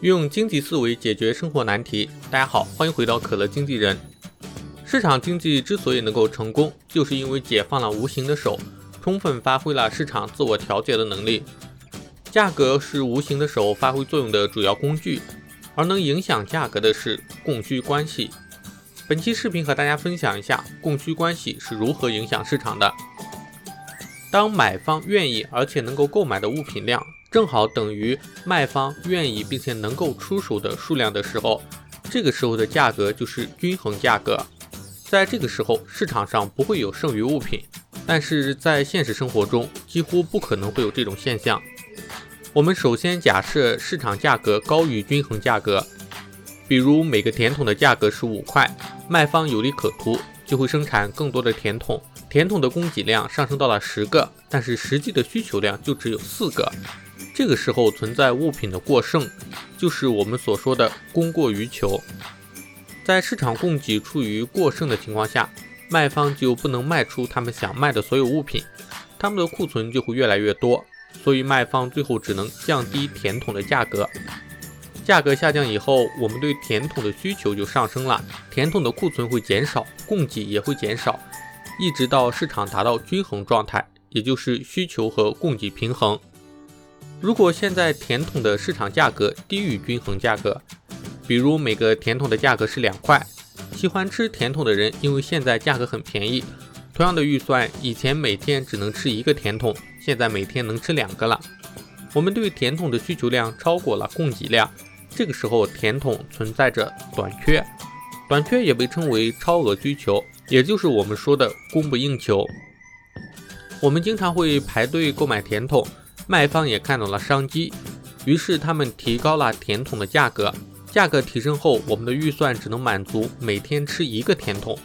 用经济思维解决生活难题。大家好，欢迎回到可乐经纪人。市场经济之所以能够成功，就是因为解放了无形的手，充分发挥了市场自我调节的能力。价格是无形的手发挥作用的主要工具，而能影响价格的是供需关系。本期视频和大家分享一下供需关系是如何影响市场的。当买方愿意而且能够购买的物品量。正好等于卖方愿意并且能够出手的数量的时候，这个时候的价格就是均衡价格。在这个时候，市场上不会有剩余物品，但是在现实生活中几乎不可能会有这种现象。我们首先假设市场价格高于均衡价格，比如每个甜筒的价格是五块，卖方有利可图，就会生产更多的甜筒，甜筒的供给量上升到了十个，但是实际的需求量就只有四个。这个时候存在物品的过剩，就是我们所说的供过于求。在市场供给处于过剩的情况下，卖方就不能卖出他们想卖的所有物品，他们的库存就会越来越多，所以卖方最后只能降低甜筒的价格。价格下降以后，我们对甜筒的需求就上升了，甜筒的库存会减少，供给也会减少，一直到市场达到均衡状态，也就是需求和供给平衡。如果现在甜筒的市场价格低于均衡价格，比如每个甜筒的价格是两块，喜欢吃甜筒的人因为现在价格很便宜，同样的预算，以前每天只能吃一个甜筒，现在每天能吃两个了。我们对甜筒的需求量超过了供给量，这个时候甜筒存在着短缺，短缺也被称为超额需求，也就是我们说的供不应求。我们经常会排队购买甜筒。卖方也看到了商机，于是他们提高了甜筒的价格。价格提升后，我们的预算只能满足每天吃一个甜筒，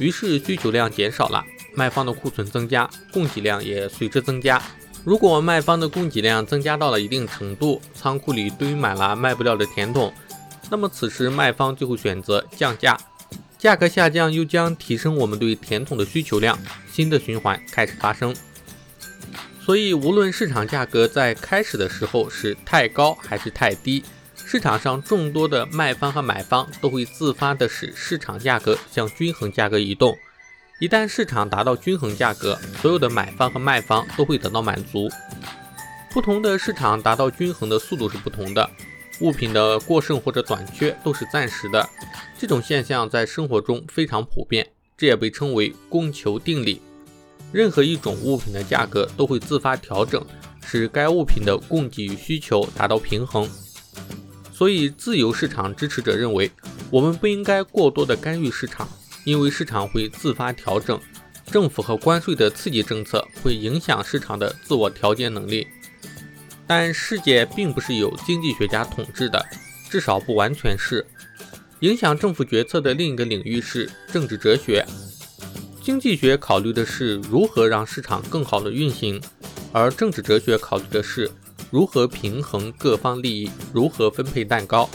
于是需求量减少了，卖方的库存增加，供给量也随之增加。如果卖方的供给量增加到了一定程度，仓库里堆满了卖不掉的甜筒，那么此时卖方就会选择降价，价格下降又将提升我们对甜筒的需求量，新的循环开始发生。所以，无论市场价格在开始的时候是太高还是太低，市场上众多的卖方和买方都会自发的使市场价格向均衡价格移动。一旦市场达到均衡价格，所有的买方和卖方都会得到满足。不同的市场达到均衡的速度是不同的，物品的过剩或者短缺都是暂时的。这种现象在生活中非常普遍，这也被称为供求定理。任何一种物品的价格都会自发调整，使该物品的供给与需求达到平衡。所以，自由市场支持者认为，我们不应该过多的干预市场，因为市场会自发调整。政府和关税的刺激政策会影响市场的自我调节能力。但世界并不是由经济学家统治的，至少不完全是。影响政府决策的另一个领域是政治哲学。经济学考虑的是如何让市场更好的运行，而政治哲学考虑的是如何平衡各方利益，如何分配蛋糕。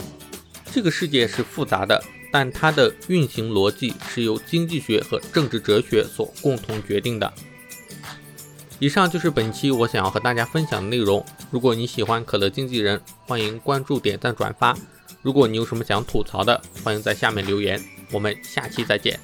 这个世界是复杂的，但它的运行逻辑是由经济学和政治哲学所共同决定的。以上就是本期我想要和大家分享的内容。如果你喜欢可乐经纪人，欢迎关注、点赞、转发。如果你有什么想吐槽的，欢迎在下面留言。我们下期再见。